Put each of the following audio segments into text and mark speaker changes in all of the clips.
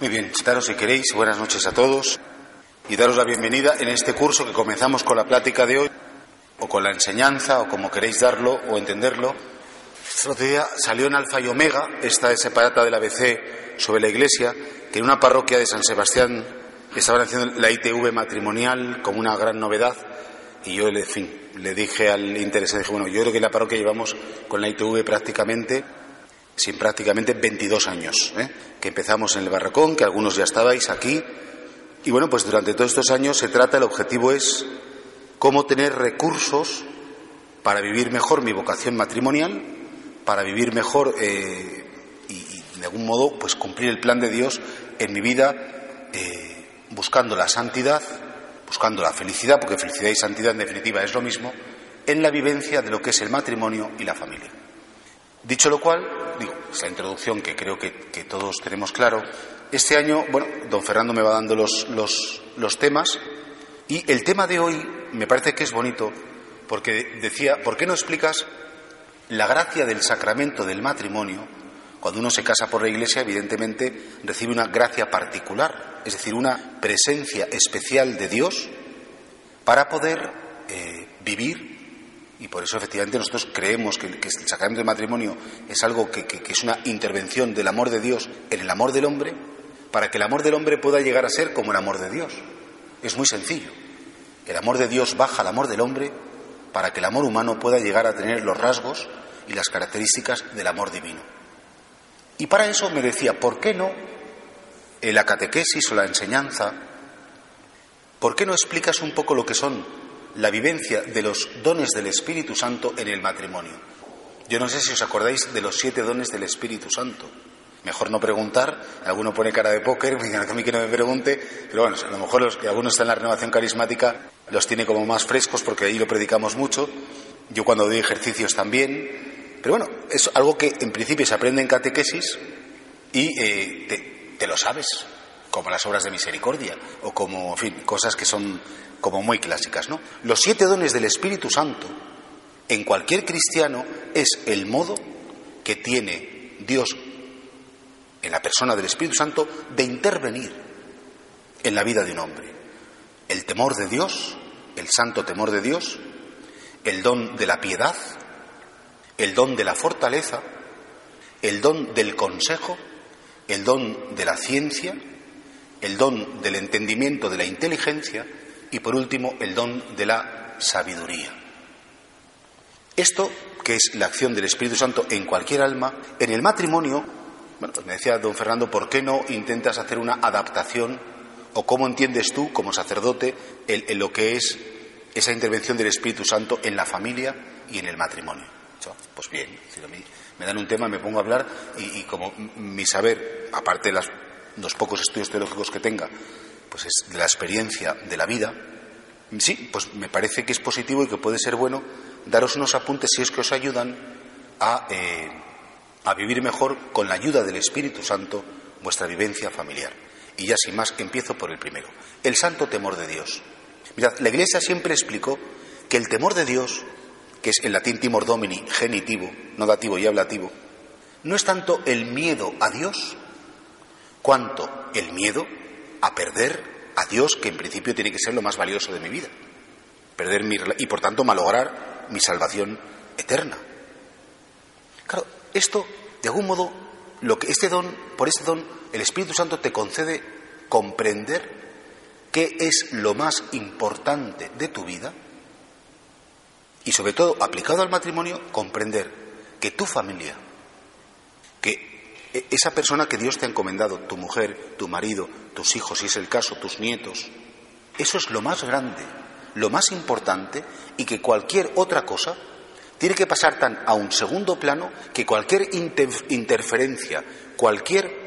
Speaker 1: Muy bien, sentaros si queréis. Buenas noches a todos y daros la bienvenida en este curso que comenzamos con la plática de hoy, o con la enseñanza, o como queréis darlo o entenderlo. Otro día salió en Alfa y Omega, esta es separata del ABC sobre la Iglesia, que en una parroquia de San Sebastián estaban haciendo la ITV matrimonial como una gran novedad, y yo, en fin, le dije al interesado, dije, bueno, yo creo que en la parroquia llevamos con la ITV prácticamente sin prácticamente 22 años, ¿eh? que empezamos en el barracón, que algunos ya estabais aquí, y bueno, pues durante todos estos años se trata, el objetivo es cómo tener recursos para vivir mejor mi vocación matrimonial, para vivir mejor eh, y, de algún modo pues cumplir el plan de Dios en mi vida, eh, buscando la santidad, buscando la felicidad, porque felicidad y santidad en definitiva es lo mismo, en la vivencia de lo que es el matrimonio y la familia. Dicho lo cual, digo, esa introducción que creo que, que todos tenemos claro, este año, bueno, don Fernando me va dando los, los, temas y el tema de hoy me parece que es bonito porque decía, ¿por qué no explicas la gracia del sacramento del matrimonio? Cuando uno se casa por la iglesia, evidentemente recibe una gracia particular, es decir, una presencia especial de Dios para poder eh, vivir y por eso efectivamente nosotros creemos que, el sacramento del matrimonio es algo que, es una intervención del amor de Dios en el amor del hombre para que el amor del hombre pueda llegar a ser como el amor de Dios. Es muy sencillo. El amor de Dios baja al amor del hombre para que el amor humano pueda llegar a tener los rasgos y las características del amor divino. Y para eso me decía, ¿por qué no en la catequesis o la enseñanza, por qué no explicas un poco lo que son la vivencia de los dones del Espíritu Santo en el matrimonio? Yo no sé si os acordáis de los siete dones del Espíritu Santo. Mejor no preguntar, alguno pone cara de póker, me a mí que no me pregunte, pero bueno, a lo mejor los que algunos están en la renovación carismática los tiene como más frescos porque ahí lo predicamos mucho. Yo cuando doy ejercicios también. Pero bueno, es algo que en principio se aprende en catequesis y eh, te, lo sabes, como las obras de misericordia o como, en fin, cosas que son como muy clásicas, ¿no? Los siete dones del Espíritu Santo en cualquier cristiano es el modo que tiene Dios en la persona del Espíritu Santo de intervenir en la vida de un hombre. El temor de Dios, el santo temor de Dios, el don de la piedad, el don de la fortaleza, el don del consejo, el don de la ciencia, el don del entendimiento, de la inteligencia y por último el don de la sabiduría. Esto, que es la acción del Espíritu Santo en cualquier alma, en el matrimonio bueno, pues me decía don Fernando, ¿por qué no intentas hacer una adaptación o cómo entiendes tú, como sacerdote, lo que es esa intervención del Espíritu Santo en la familia y en el matrimonio? pues bien, me dan un tema, me pongo a hablar y, como mi saber, aparte de los pocos estudios teológicos que tenga, pues es de la experiencia de la vida, sí, pues me parece que es positivo y que puede ser bueno daros unos apuntes si es que os ayudan a eh, a vivir mejor con la ayuda del Espíritu Santo vuestra vivencia familiar. Y ya sin más, empiezo por el primero, el santo temor de Dios. Mirad, la Iglesia siempre explicó que el temor de Dios, que es en latín timor domini, genitivo, no dativo y ablativo, no es tanto el miedo a Dios, cuanto el miedo a perder a Dios, que en principio tiene que ser lo más valioso de mi vida. Perder mi, y por tanto malograr mi salvación eterna. Claro, esto, de algún modo, lo que este don, por este don, el Espíritu Santo te concede comprender qué es lo más importante de tu vida y sobre todo aplicado al matrimonio, comprender que tu familia, que esa persona que Dios te ha encomendado, tu mujer, tu marido, tus hijos, si es el caso, tus nietos, eso es lo más grande, lo más importante y que cualquier otra cosa tiene que pasar tan a un segundo plano que cualquier interferencia, cualquier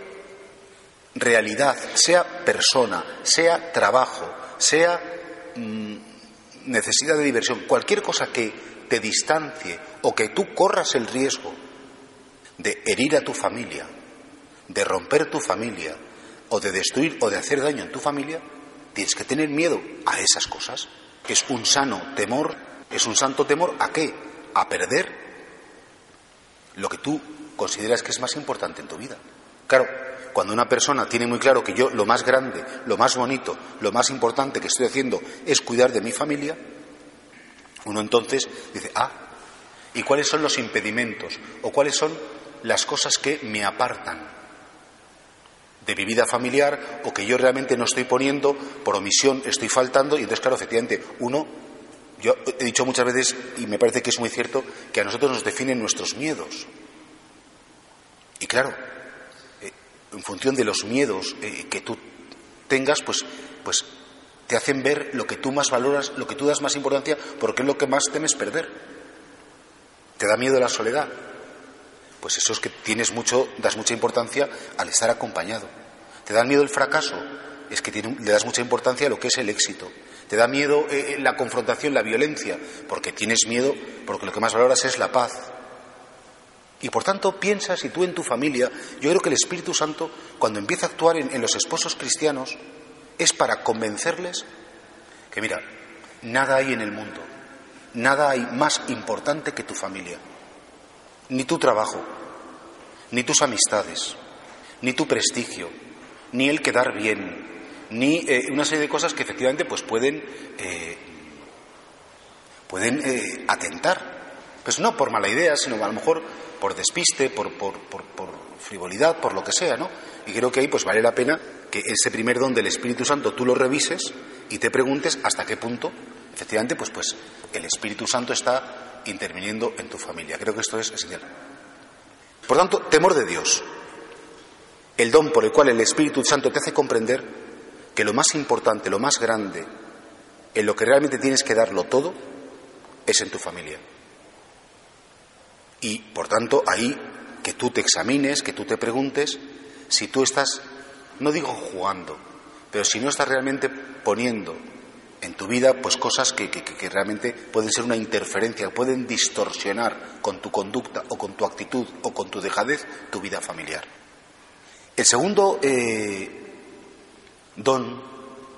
Speaker 1: realidad, sea persona, sea trabajo, sea mm, necesidad de diversión, cualquier cosa que te distancie o que tú corras el riesgo de herir a tu familia, de romper tu familia, o de destruir o de hacer daño en tu familia, tienes que tener miedo a esas cosas. Es un sano temor, es un santo temor a qué? A perder lo que tú consideras que es más importante en tu vida. Claro, cuando una persona tiene muy claro que yo lo más grande, lo más bonito, lo más importante que estoy haciendo es cuidar de mi familia, uno entonces dice, ah, ¿y cuáles son los impedimentos? ¿O cuáles son las cosas que me apartan de mi vida familiar o que yo realmente no estoy poniendo, por omisión estoy faltando y entonces, claro, efectivamente, uno, yo he dicho muchas veces y me parece que es muy cierto que a nosotros nos definen nuestros miedos. Y claro, eh, en función de los miedos eh, que tú tengas, pues, pues te hacen ver lo que tú más valoras, lo que tú das más importancia, porque es lo que más temes perder. Te da miedo la soledad, pues eso es que tienes mucho, das mucha importancia al estar acompañado. ¿Te da miedo el fracaso? Es que le das mucha importancia a lo que es el éxito. ¿Te da miedo eh, eh, la confrontación, la violencia? Porque tienes miedo, porque lo que más valoras es la paz. Y por tanto piensas, y tú en tu familia, yo creo que el Espíritu Santo, cuando empieza a actuar en los esposos cristianos, es para convencerles que, mira, nada hay en el mundo, nada hay más importante que tu familia ni tu trabajo, ni tus amistades, ni tu prestigio, ni el quedar bien, ni eh, una serie de cosas que efectivamente pues pueden, eh, pueden eh, atentar. Pues no por mala idea, sino a lo mejor por despiste, por, por, por, frivolidad, por lo que sea, ¿no? Y creo que ahí pues vale la pena que ese primer don del Espíritu Santo tú lo revises y te preguntes hasta qué punto, efectivamente, pues, pues el Espíritu Santo está interviniendo en tu familia. Creo que esto es esencial. Por tanto, temor de Dios, el don por el cual el Espíritu Santo te hace comprender que lo más importante, lo más grande, en lo que realmente tienes que darlo todo, es en tu familia. Y, por tanto, ahí que tú te examines, que tú te preguntes si tú estás, no digo jugando, pero si no estás realmente poniendo en tu vida pues cosas que, realmente pueden ser una interferencia, pueden distorsionar con tu conducta o con tu actitud o con tu dejadez tu vida familiar. El segundo eh, don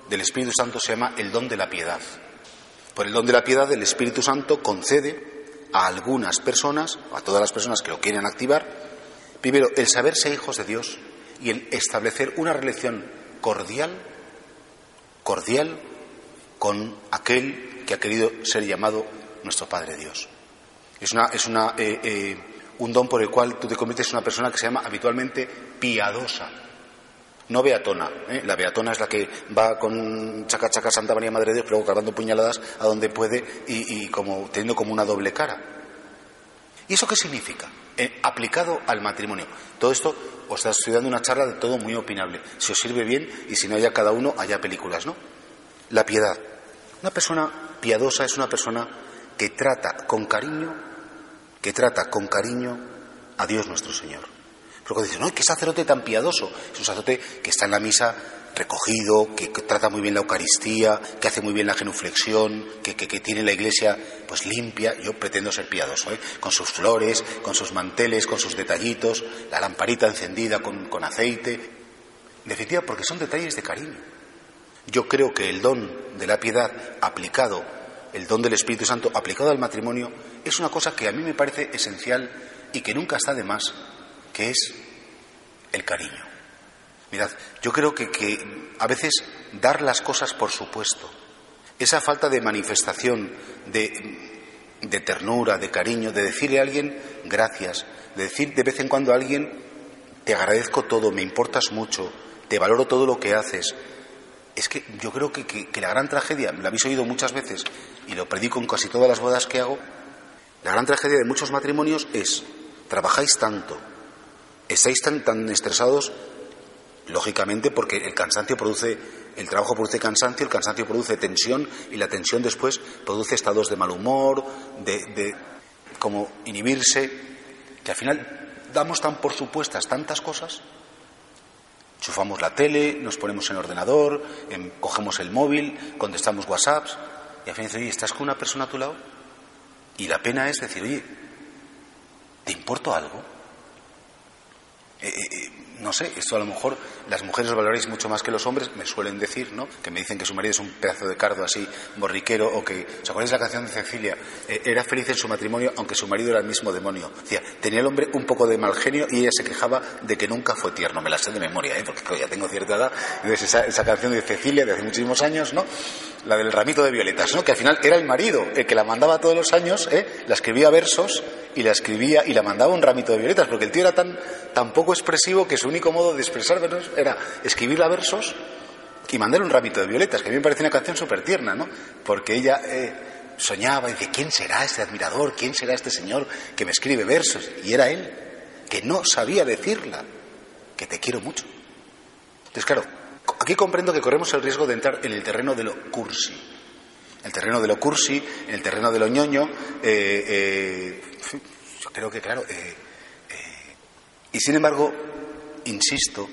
Speaker 1: del Espíritu Santo se llama el don de la piedad. Por el don de la piedad el Espíritu Santo concede a algunas personas, a todas las personas que lo quieren activar, primero el saberse hijos de Dios y el establecer una relación cordial, cordial con aquel que ha querido ser llamado nuestro Padre Dios. Es, una, es una, eh, eh, un don por el cual tú te conviertes en una persona que se llama habitualmente piadosa, no beatona. ¿eh? La beatona es la que va con chaca chaca Santa María Madre de Dios, luego cargando puñaladas a donde puede y, como, teniendo como una doble cara. ¿Y eso qué significa? aplicado al matrimonio. Todo esto os está estudiando una charla de todo muy opinable. Si os sirve bien y si no haya cada uno, haya películas, ¿no? La piedad. Una persona piadosa es una persona que trata con cariño, que trata con cariño a Dios nuestro Señor. Pero cuando dicen, no, qué sacerdote tan piadoso, es un sacerdote que está en la misa recogido, que, trata muy bien la Eucaristía, que hace muy bien la genuflexión, que, tiene la iglesia pues limpia. Yo pretendo ser piadoso, ¿eh? con sus flores, con sus manteles, con sus detallitos, la lamparita encendida con, con aceite. En definitiva, porque son detalles de cariño. Yo creo que el don de la piedad aplicado, el don del Espíritu Santo aplicado al matrimonio, es una cosa que a mí me parece esencial y que nunca está de más, que es el cariño. Mirad, yo creo que, a veces dar las cosas por supuesto, esa falta de manifestación, de, de ternura, de cariño, de decirle a alguien gracias, de decir de vez en cuando a alguien te agradezco todo, me importas mucho, te valoro todo lo que haces, es que yo creo que, la gran tragedia, la habéis oído muchas veces y lo predico en casi todas las bodas que hago, la gran tragedia de muchos matrimonios es, trabajáis tanto, estáis tan, tan estresados, lógicamente porque el cansancio produce, el trabajo produce cansancio, el cansancio produce tensión y la tensión después produce estados de mal humor, de, como inhibirse, que al final damos tan por supuestas tantas cosas Chufamos la tele, nos ponemos en el ordenador, cogemos el móvil, contestamos WhatsApps y al final dices, ¿estás con una persona a tu lado? Y la pena es decir, oye, ¿te importa algo? Eh, eh, eh, no sé, esto a lo mejor las mujeres lo valoráis mucho más que los hombres, me suelen decir, ¿no? Que me dicen que su marido es un pedazo de cardo así, borriquero, o que, ¿os acordáis la canción de Cecilia? era feliz en su matrimonio, aunque su marido era el mismo demonio. Tenía el hombre un poco de mal genio y ella se quejaba de que nunca fue tierno. Me la sé de memoria, ¿eh? Porque ya tengo cierta edad. Entonces, esa, esa canción de Cecilia de hace muchísimos años, ¿no? La del ramito de violetas, ¿no? Que al final era el marido el que la mandaba todos los años, ¿eh? La escribía versos y la escribía y la mandaba un ramito de violetas, porque el tío era tan, poco expresivo que su único modo de expresar era escribirla versos y mandar un ramito de violetas, que a mí me parece una canción súper tierna, ¿no? Porque ella eh, soñaba y decía, ¿quién será este admirador? ¿Quién será este señor que me escribe versos? Y era él, que no sabía decirla, que te quiero mucho. Entonces, claro, aquí comprendo que corremos el riesgo de entrar en el terreno de lo cursi. El terreno de lo cursi, el terreno de lo ñoño, eh, eh, yo creo que, claro, y sin embargo, insisto,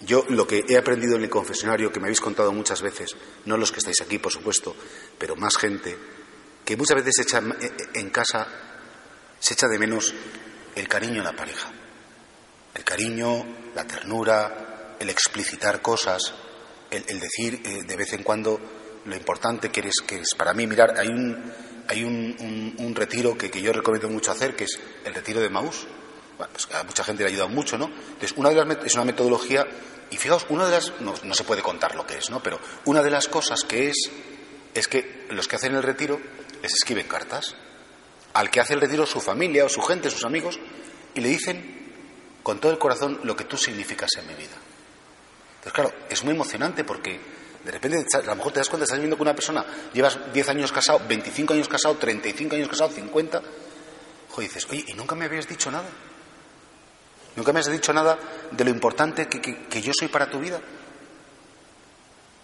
Speaker 1: yo lo que he aprendido en el confesionario, que me habéis contado muchas veces, no los que estáis aquí, por supuesto, pero más gente, que muchas veces se echa en casa, se echa de menos el cariño en la pareja. El cariño, la ternura, el explicitar cosas, el, decir eh, de vez en cuando lo importante que eres, que es para mí, mirar, hay un, hay un, retiro que, que, yo recomiendo mucho hacer, que es el retiro de Maús, pues a mucha gente le ha ayudado mucho, ¿no? Entonces, una de las es una metodología, y fijaos, una de las, no, se puede contar lo que es, ¿no? Pero una de las cosas que es, es que los que hacen el retiro les escriben cartas al que hace el retiro su familia o su gente, sus amigos, y le dicen con todo el corazón lo que tú significas en mi vida. Entonces, claro, es muy emocionante porque de repente a lo mejor te das cuenta, estás viviendo con una persona, llevas 10 años casado, 25 años casado, 35 años casado, 50, y dices, oye, ¿y nunca me habías dicho nada? Nunca me has dicho nada de lo importante que, yo soy para tu vida.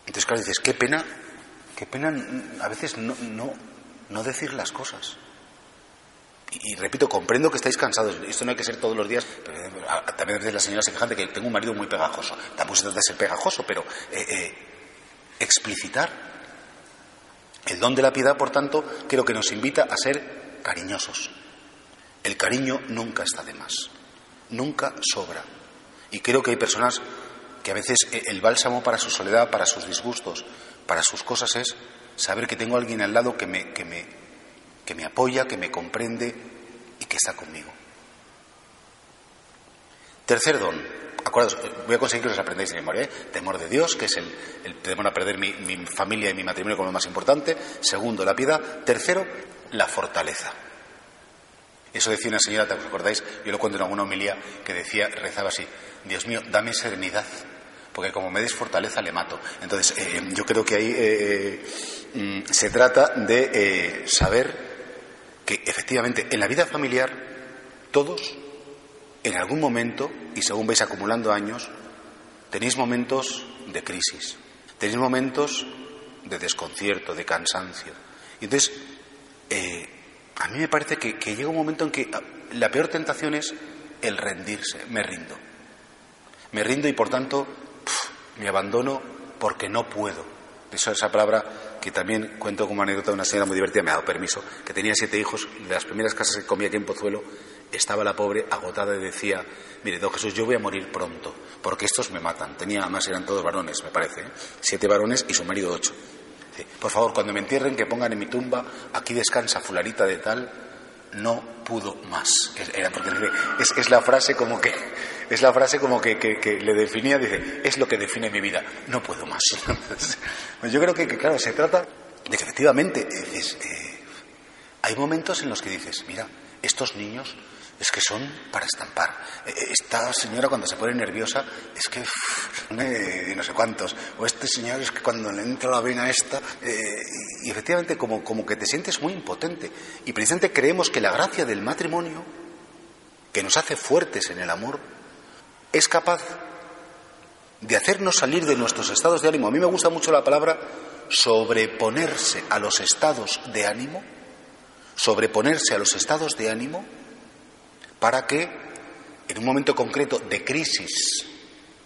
Speaker 1: Entonces, claro, dices, qué pena, qué pena a veces no, no, decir las cosas. Y, repito, comprendo que estáis cansados. Esto no hay que ser todos los días. Pero, eh, también a veces la señora se de que tengo un marido muy pegajoso. Tampoco se trata de ser pegajoso, pero eh, eh, explicitar. El don de la piedad, por tanto, creo que nos invita a ser cariñosos. El cariño nunca está de más nunca sobra. Y creo que hay personas que a veces el bálsamo para su soledad, para sus disgustos, para sus cosas es saber que tengo alguien al lado que me, que me, que me apoya, que me comprende y que está conmigo. Tercer don, acuerdos, voy a conseguir que os aprendáis de memoria, ¿eh? temor de Dios, que es el, temor a perder mi, mi familia y mi matrimonio como lo más importante. Segundo, la piedad. Tercero, la fortaleza. Eso decía una señora, ¿te acordáis? Yo lo cuento en alguna homilía que decía, rezaba así, Dios mío, dame serenidad, porque como me des fortaleza le mato. Entonces, eh, yo creo que ahí eh, mm, se trata de eh, saber que efectivamente en la vida familiar todos, en algún momento, y según vais acumulando años, tenéis momentos de crisis, tenéis momentos de desconcierto, de cansancio. Y entonces, a mí me parece que, llega un momento en que ah, la peor tentación es el rendirse, me rindo. Me rindo y por tanto me abandono porque no puedo. Eso esa palabra que también cuento como anécdota de una señora muy divertida, me ha dado permiso, que tenía siete hijos, de las primeras casas que comía aquí en Pozuelo, estaba la pobre agotada y decía, mire, don Jesús, yo voy a morir pronto, porque estos me matan. Tenía, además eran todos varones, me parece, ¿eh? siete varones y su marido ocho por favor, cuando me entierren, que pongan en mi tumba, aquí descansa fularita de tal, no pudo más. Era porque es, la frase como que es la frase como que, le definía, dice, es lo que define mi vida, no puedo más. Pues yo creo que, claro, se trata de que efectivamente eh, hay momentos en los que dices, mira, estos niños es que son para estampar. Eh, eh, esta señora cuando se pone nerviosa es que no sé cuántos. O este señor es que cuando le entra la vena esta, eh, y efectivamente como, como que te sientes muy impotente. Y precisamente creemos que la gracia del matrimonio, que nos hace fuertes en el amor, es capaz de hacernos salir de nuestros estados de ánimo. A mí me gusta mucho la palabra sobreponerse a los estados de ánimo, sobreponerse a los estados de ánimo para que en un momento concreto de crisis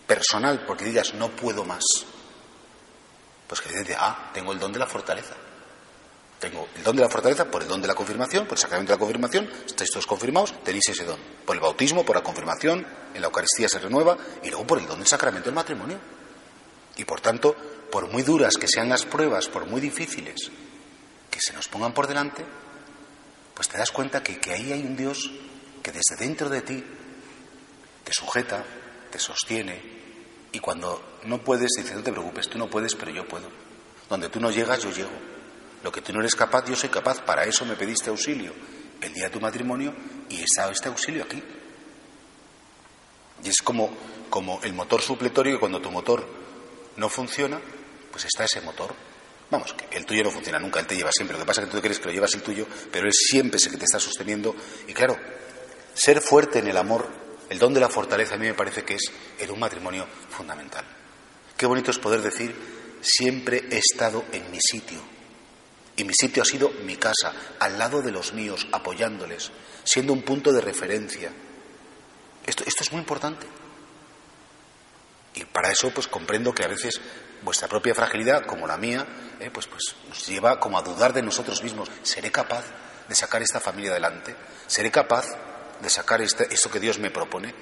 Speaker 1: personal, porque digas, no puedo más. Pues que dices, ah, tengo el don de la fortaleza. Tengo el don de la fortaleza por el don de la confirmación, por el sacramento de la confirmación, estáis todos confirmados, tenéis ese don. Por el bautismo, por la confirmación, en la Eucaristía se renueva, y luego por el don del sacramento del matrimonio. Y por tanto, por muy duras que sean las pruebas, por muy difíciles que se nos pongan por delante, pues te das cuenta que, que ahí hay un Dios que desde dentro de ti te sujeta, te sostiene, y cuando no puedes, dice, no te preocupes, tú no puedes, pero yo puedo. Donde tú no llegas, yo llego. Lo que tú no eres capaz, yo soy capaz. Para eso me pediste auxilio el día de tu matrimonio y está este auxilio aquí. Y es como, como el motor supletorio que cuando tu motor no funciona, pues está ese motor. Vamos, que el tuyo no funciona nunca, él te lleva siempre. Lo que pasa es que tú crees que lo llevas el tuyo, pero él siempre es el que te está sosteniendo. Y claro, ser fuerte en el amor, el don de la fortaleza, a mí me parece que es en un matrimonio fundamental. Qué bonito es poder decir, siempre he estado en mi sitio, y mi sitio ha sido mi casa, al lado de los míos, apoyándoles, siendo un punto de referencia. Esto, esto es muy importante. Y para eso, pues comprendo que a veces vuestra propia fragilidad, como la mía, eh, pues, pues nos lleva como a dudar de nosotros mismos. ¿Seré capaz de sacar esta familia adelante? ¿Seré capaz de sacar este, esto que Dios me propone?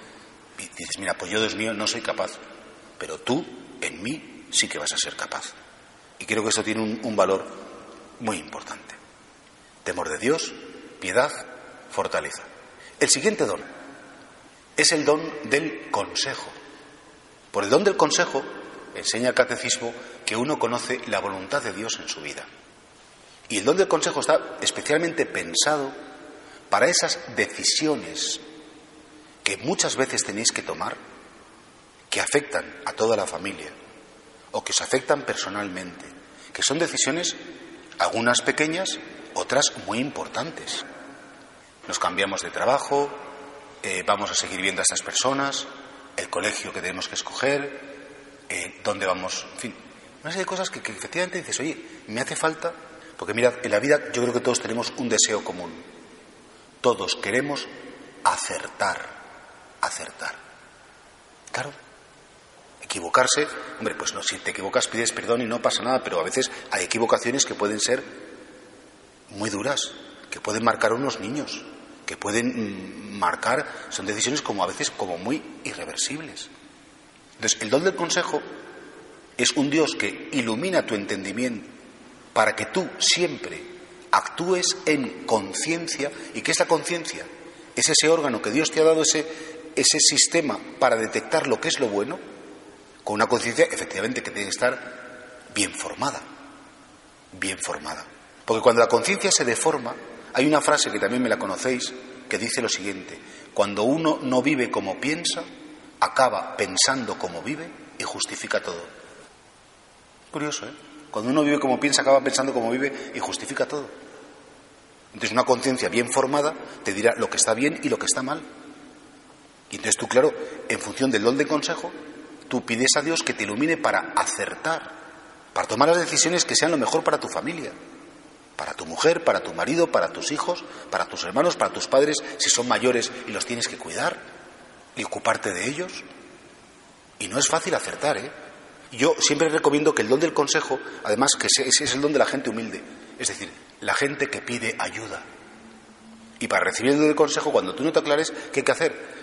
Speaker 1: Y dices, mira, pues yo, Dios mío, no soy capaz, pero tú, en mí, sí que vas a ser capaz. Y creo que eso tiene un, un valor muy importante. Temor de Dios, piedad, fortaleza. El siguiente don es el don del consejo. Por el don del consejo enseña el catecismo que uno conoce la voluntad de Dios en su vida. Y el don del consejo está especialmente pensado para esas decisiones que muchas veces tenéis que tomar, que afectan a toda la familia o que os afectan personalmente, que son decisiones algunas pequeñas, otras muy importantes. Nos cambiamos de trabajo, eh, vamos a seguir viendo a estas personas, el colegio que tenemos que escoger, eh, dónde vamos, en fin, una serie de cosas que, que efectivamente dices, oye, me hace falta, porque mirad, en la vida yo creo que todos tenemos un deseo común. Todos queremos acertar, acertar. Claro, Equivocarse, hombre, pues no, si te equivocas pides perdón y no pasa nada, pero a veces hay equivocaciones que pueden ser muy duras, que pueden marcar a unos niños, que pueden mm, marcar, son decisiones como a veces como muy irreversibles. Entonces, el don del consejo es un Dios que ilumina tu entendimiento para que tú siempre actúes en conciencia. ¿Y qué es la conciencia? Es ese órgano que Dios te ha dado, ese, ese sistema para detectar lo que es lo bueno con una conciencia efectivamente que tiene que estar bien formada, bien formada. Porque cuando la conciencia se deforma, hay una frase que también me la conocéis, que dice lo siguiente, cuando uno no vive como piensa, acaba pensando como vive y justifica todo. Curioso, ¿eh? Cuando uno vive como piensa, acaba pensando como vive y justifica todo. Entonces una conciencia bien formada te dirá lo que está bien y lo que está mal. Y entonces tú, claro, en función del don de consejo, tú pides a Dios que te ilumine para acertar, para tomar las decisiones que sean lo mejor para tu familia, para tu mujer, para tu marido, para tus hijos, para tus hermanos, para tus padres, si son mayores y los tienes que cuidar y ocuparte de ellos. Y no es fácil acertar, ¿eh? Yo siempre recomiendo que el don del consejo, además que ese es el don de la gente humilde, es decir, la gente que pide ayuda. Y para recibir el don del consejo, cuando tú no te aclares, ¿qué hay que hacer?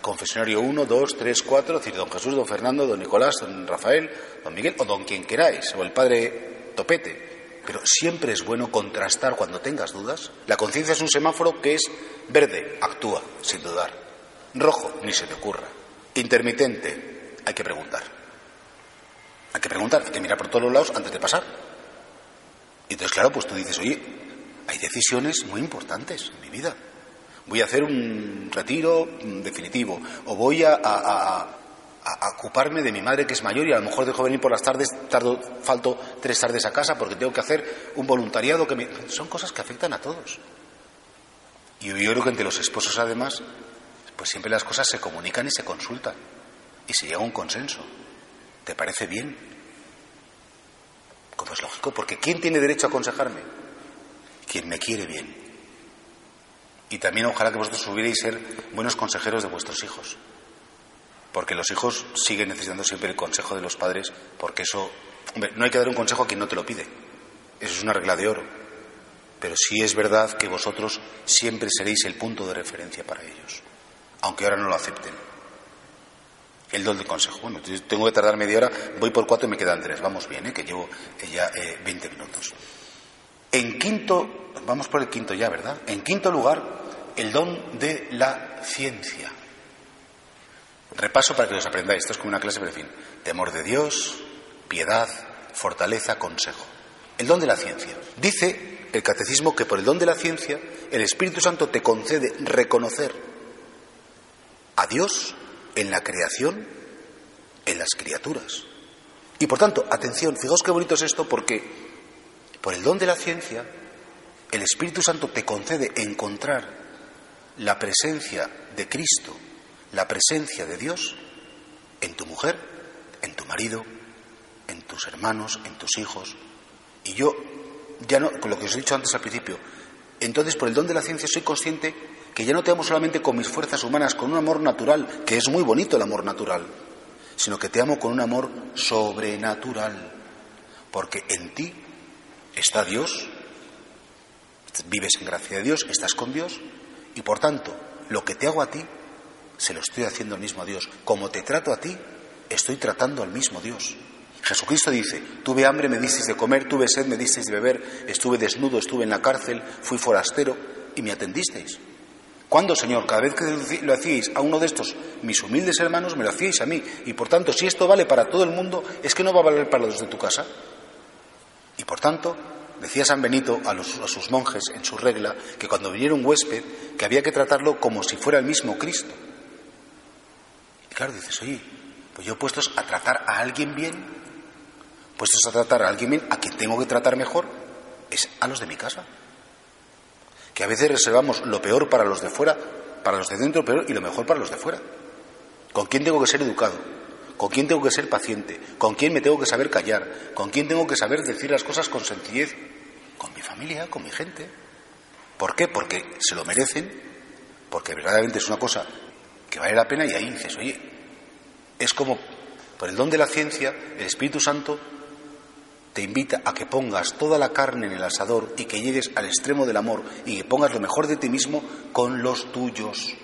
Speaker 1: Confesionario 1, 2, 3, 4, es decir, don Jesús, don Fernando, don Nicolás, don Rafael, don Miguel, o don quien queráis, o el padre Topete. Pero siempre es bueno contrastar cuando tengas dudas. La conciencia es un semáforo que es verde, actúa, sin dudar. Rojo, ni se te ocurra. Intermitente, hay que preguntar. Hay que preguntar, hay que mirar por todos los lados antes de pasar. Y entonces, claro, pues tú dices, oye, hay decisiones muy importantes en mi vida voy a hacer un retiro definitivo o voy a, ocuparme de mi madre que es mayor y a lo mejor dejo venir por las tardes, tardo, falto tres tardes a casa porque tengo que hacer un voluntariado que me... Son cosas que afectan a todos. Y yo creo que entre los esposos además, pues siempre las cosas se comunican y se consultan y se llega a un consenso. ¿Te parece bien? Como es lógico, porque ¿quién tiene derecho a aconsejarme? Quien me quiere bien. Y también ojalá que vosotros hubierais ser buenos consejeros de vuestros hijos. Porque los hijos siguen necesitando siempre el consejo de los padres, porque eso, hombre, no hay que dar un consejo a quien no te lo pide. Eso es una regla de oro. Pero sí es verdad que vosotros siempre seréis el punto de referencia para ellos, aunque ahora no lo acepten. El don de consejo. Bueno, tengo que tardar media hora, voy por cuatro y me quedan tres. Vamos bien, ¿eh? que llevo ya eh, 20 minutos. En quinto, vamos por el quinto ya, ¿verdad? En quinto lugar, el don de la ciencia. Repaso para que los aprendáis. Esto es como una clase, pero en fin. Temor de Dios, piedad, fortaleza, consejo. El don de la ciencia. Dice el catecismo que por el don de la ciencia el Espíritu Santo te concede reconocer a Dios en la creación, en las criaturas. Y por tanto, atención, fijaos qué bonito es esto porque por el don de la ciencia el Espíritu Santo te concede encontrar la presencia de Cristo, la presencia de Dios en tu mujer, en tu marido, en tus hermanos, en tus hijos. Y yo, ya no, con lo que os he dicho antes al principio, entonces por el don de la ciencia soy consciente que ya no te amo solamente con mis fuerzas humanas, con un amor natural, que es muy bonito el amor natural, sino que te amo con un amor sobrenatural, porque en ti está Dios, vives en gracia de Dios, estás con Dios, y por tanto, lo que te hago a ti, se lo estoy haciendo al mismo Dios. Como te trato a ti, estoy tratando al mismo Dios. Jesucristo dice, tuve hambre, me disteis de comer, tuve sed, me disteis de beber, estuve desnudo, estuve en la cárcel, fui forastero y me atendisteis. ¿Cuándo, Señor? Cada vez que lo hacíais a uno de estos, mis humildes hermanos, me lo hacíais a mí. Y por tanto, si esto vale para todo el mundo, es que no va a valer para los de tu casa. Por tanto, decía San Benito a sus monjes en su regla que cuando viniera un huésped, que había que tratarlo como si fuera el mismo Cristo. Y claro, dices, oye, pues yo puestos a tratar a alguien bien, puestos a tratar a alguien bien, a quien tengo que tratar mejor, es a los de mi casa que a veces reservamos lo peor para los de fuera, para los de dentro peor y lo mejor para los de fuera. ¿Con quién tengo que ser educado? ¿Con quién tengo que ser paciente? ¿Con quién me tengo que saber callar? ¿Con quién tengo que saber decir las cosas con sencillez? Con mi familia, con mi gente. ¿Por qué? Porque se lo merecen, porque verdaderamente es una cosa que vale la pena y ahí dices, oye, es como por el don de la ciencia, el Espíritu Santo te invita a que pongas toda la carne en el asador y que llegues al extremo del amor y que pongas lo mejor de ti mismo con los tuyos.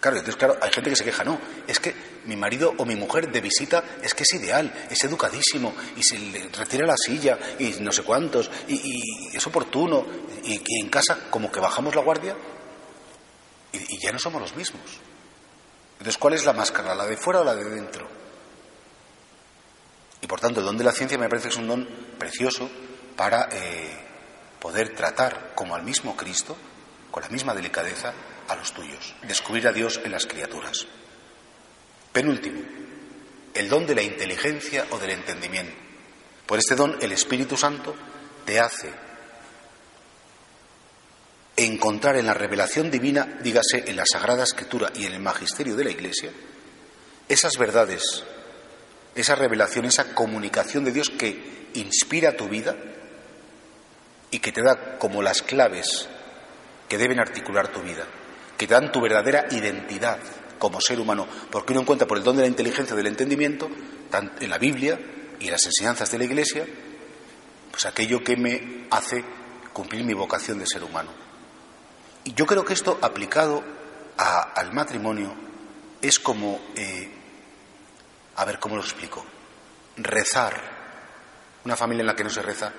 Speaker 1: Claro, entonces, claro, hay gente que se queja, no, es que mi marido o mi mujer de visita es que es ideal, es educadísimo y se le retira la silla y no sé cuántos y, es oportuno y, en casa como que bajamos la guardia y, ya no somos los mismos. Entonces, ¿cuál es la máscara, la de fuera o la de dentro? Y por tanto, el don de la ciencia me parece que es un don precioso para eh, poder tratar como al mismo Cristo, con la misma delicadeza, a los tuyos. Descubrir a Dios en las criaturas. Penúltimo, el don de la inteligencia o del entendimiento. Por este don, el Espíritu Santo te hace encontrar en la revelación divina, dígase en la Sagrada Escritura y en el magisterio de la Iglesia, esas verdades esa revelación, esa comunicación de Dios que inspira tu vida y que te da como las claves que deben articular tu vida, que te dan tu verdadera identidad como ser humano, porque uno encuentra por el don de la inteligencia, del entendimiento, en la Biblia y en las enseñanzas de la Iglesia, pues aquello que me hace cumplir mi vocación de ser humano. Y yo creo que esto aplicado al matrimonio es como eh, a ver, ¿cómo lo explico? Rezar. Una familia en la que no se reza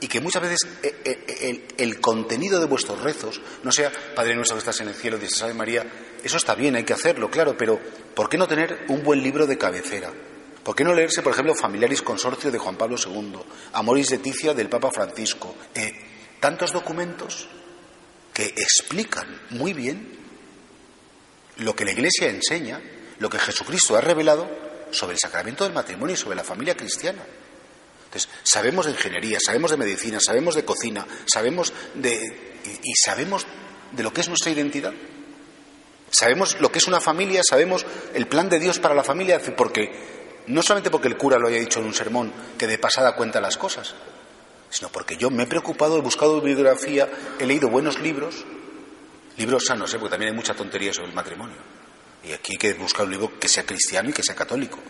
Speaker 1: y que muchas veces eh, eh, el, contenido de vuestros rezos no sea Padre nuestro que estás en el cielo, dice Ave María, eso está bien, hay que hacerlo, claro, pero ¿por qué no tener un buen libro de cabecera? ¿Por qué no leerse, por ejemplo, Familiaris Consorcio de Juan Pablo II, Amoris Leticia del Papa Francisco? Eh, tantos documentos que explican muy bien lo que la Iglesia enseña, lo que Jesucristo ha revelado sobre el sacramento del matrimonio y sobre la familia cristiana. Entonces, sabemos de ingeniería, sabemos de medicina, sabemos de cocina, sabemos de. y, sabemos de lo que es nuestra identidad. Sabemos lo que es una familia, sabemos el plan de Dios para la familia, porque no solamente porque el cura lo haya dicho en un sermón que de pasada cuenta las cosas, sino porque yo me he preocupado, he buscado bibliografía, he leído buenos libros, libros sanos, ¿eh? porque también hay mucha tontería sobre el matrimonio Y aquí hay que buscar un libro que sea cristiano y que sea católico.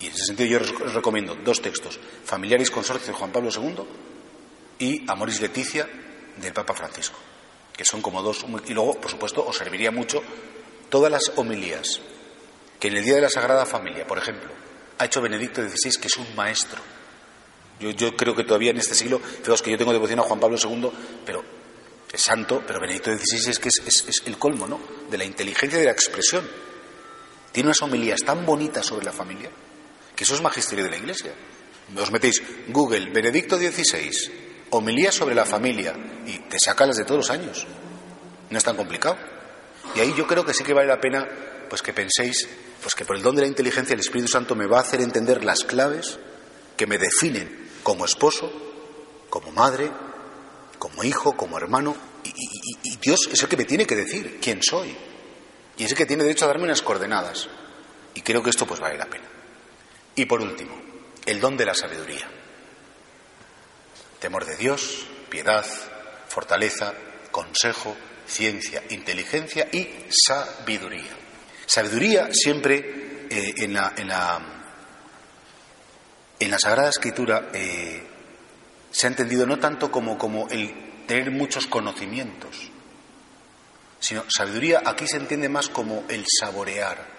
Speaker 1: Y en ese sentido yo os recomiendo dos textos, Familiaris Consorcio de Juan Pablo II y Amoris Leticia del Papa Francisco, que son como dos... Y luego, por supuesto, os serviría mucho todas las homilías que en el Día de la Sagrada Familia, por ejemplo, ha hecho Benedicto XVI, que es un maestro. Yo, creo que todavía en este siglo, fijaos que yo tengo devoción a Juan Pablo II, pero es santo, pero Benedicto XVI es que es, es el colmo, ¿no? De la inteligencia y de la expresión. Tiene unas homilías tan bonitas sobre la familia que eso es magisterio de la Iglesia. Os metéis Google, Benedicto XVI, homilía sobre la familia y te saca las de todos los años. No es tan complicado. Y ahí yo creo que sí que vale la pena pues que penséis pues que por el don de la inteligencia el Espíritu Santo me va a hacer entender las claves que me definen como esposo, como madre, como hijo, como hermano. Y, y Dios es el que me tiene que decir quién soy. Y es el que tiene derecho a darme unas coordenadas. Y creo que esto pues vale la pena. Y por último, el don de la sabiduría. Temor de Dios, piedad, fortaleza, consejo, ciencia, inteligencia y sabiduría. Sabiduría siempre eh, en, la, en, la, en, la, Sagrada Escritura eh, se ha entendido no tanto como, como el tener muchos conocimientos, sino sabiduría aquí se entiende más como el saborear,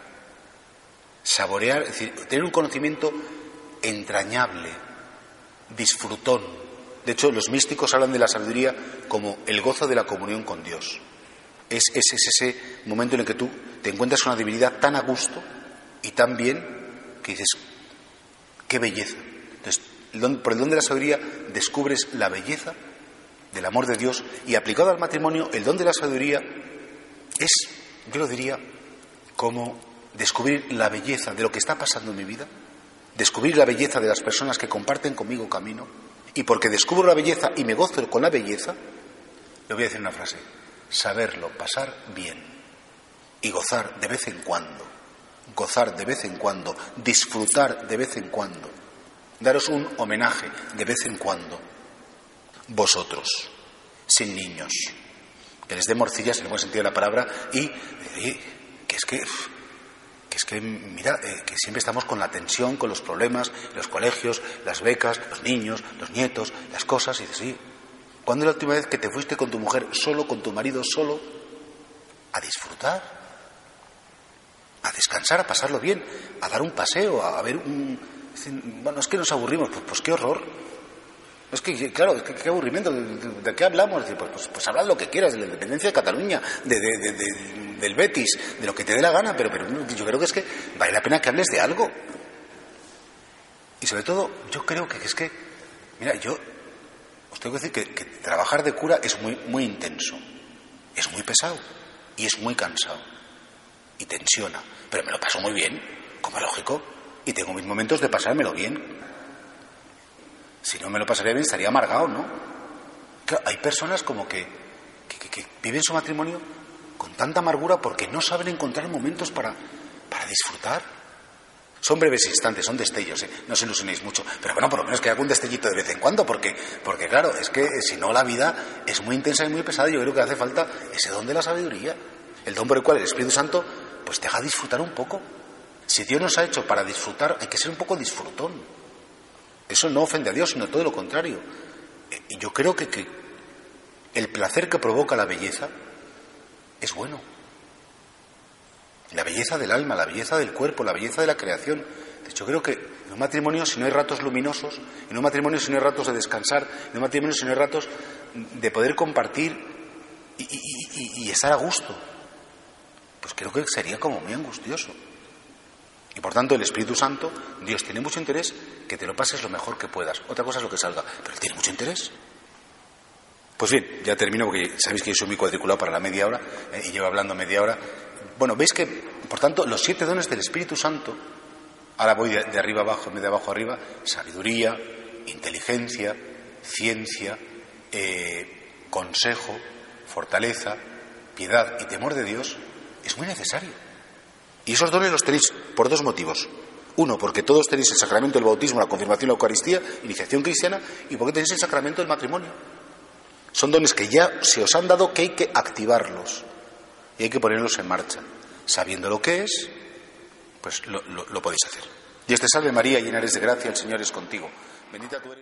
Speaker 1: saborear, es decir, tener un conocimiento entrañable, disfrutón. De hecho, los místicos hablan de la sabiduría como el gozo de la comunión con Dios. Es, ese momento en el que tú te encuentras con una divinidad tan a gusto y tan bien que dices, qué belleza. Entonces, por el don de la sabiduría descubres la belleza del amor de Dios y aplicado al matrimonio, el don de la sabiduría es, yo lo diría, como descubrir la belleza de lo que está pasando en mi vida, descubrir la belleza de las personas que comparten conmigo camino, y porque descubro la belleza y me gozo con la belleza, le voy a decir una frase, saberlo pasar bien y gozar de vez en cuando, gozar de vez en cuando, disfrutar de vez en cuando, daros un homenaje de vez en cuando, vosotros, sin niños, que les dé morcillas en el buen sentido de la palabra y, que es que es que, mira, eh, que siempre estamos con la tensión, con los problemas, los colegios, las becas, los niños, los nietos, las cosas, y dices, sí, ¿cuándo es la última vez que te fuiste con tu mujer solo, con tu marido solo, a disfrutar? A descansar, a pasarlo bien, a dar un paseo, a, ver un... Bueno, es que nos aburrimos, pues, pues qué horror. Es que, claro, qué aburrimiento. ¿De, qué hablamos? Pues, pues, pues habla lo que quieras, de la independencia de Cataluña, de, del Betis, de lo que te dé la gana, pero, pero yo creo que es que vale la pena que hables de algo. Y sobre todo, yo creo que es que, mira, yo os tengo que decir que, trabajar de cura es muy, muy intenso, es muy pesado y es muy cansado y tensiona, pero me lo paso muy bien, como lógico, y tengo mis momentos de pasármelo bien. Si no me lo pasaría bien, estaría amargado, ¿no? hay personas como que, que, viven su matrimonio con tanta amargura porque no saben encontrar momentos para, para disfrutar. Son breves instantes, son destellos, ¿eh? no se ilusionéis mucho, pero bueno, por lo menos que haga un destellito de vez en cuando, porque, porque claro, es que si no la vida es muy intensa y muy pesada, yo creo que hace falta ese don de la sabiduría, el don por el cual el Espíritu Santo pues te haga disfrutar un poco. Si Dios nos ha hecho para disfrutar, hay que ser un poco disfrutón. Eso no ofende a Dios, sino todo lo contrario. Y yo creo que, el placer que provoca la belleza es bueno. La belleza del alma, la belleza del cuerpo, la belleza de la creación. De hecho, creo que en un matrimonio, si no hay ratos luminosos, en un matrimonio, si no hay ratos de descansar, en un matrimonio, si no hay ratos de poder compartir y, estar a gusto, pues creo que sería como muy angustioso. Y por tanto, el Espíritu Santo, Dios tiene mucho interés que te lo pases lo mejor que puedas. Otra cosa es lo que salga, pero Él tiene mucho interés. Pues bien, ya termino porque sabéis que yo soy muy cuadriculado para la media hora eh, y llevo hablando media hora. Bueno, veis que, por tanto, los siete dones del Espíritu Santo, ahora voy de, arriba abajo, de abajo arriba, sabiduría, inteligencia, ciencia, eh, consejo, fortaleza, piedad y temor de Dios, es muy necesario. Y esos dones los tenéis por dos motivos. Uno, porque todos tenéis el sacramento del bautismo, la confirmación, la Eucaristía, iniciación cristiana, y porque tenéis el sacramento del matrimonio. Son dones que ya se os han dado que hay que activarlos y hay que ponerlos en marcha. sabiendo lo que es, pues lo, podéis hacer. Y este salve María, llena eres de gracia, el Señor es contigo. Bendita tú eres.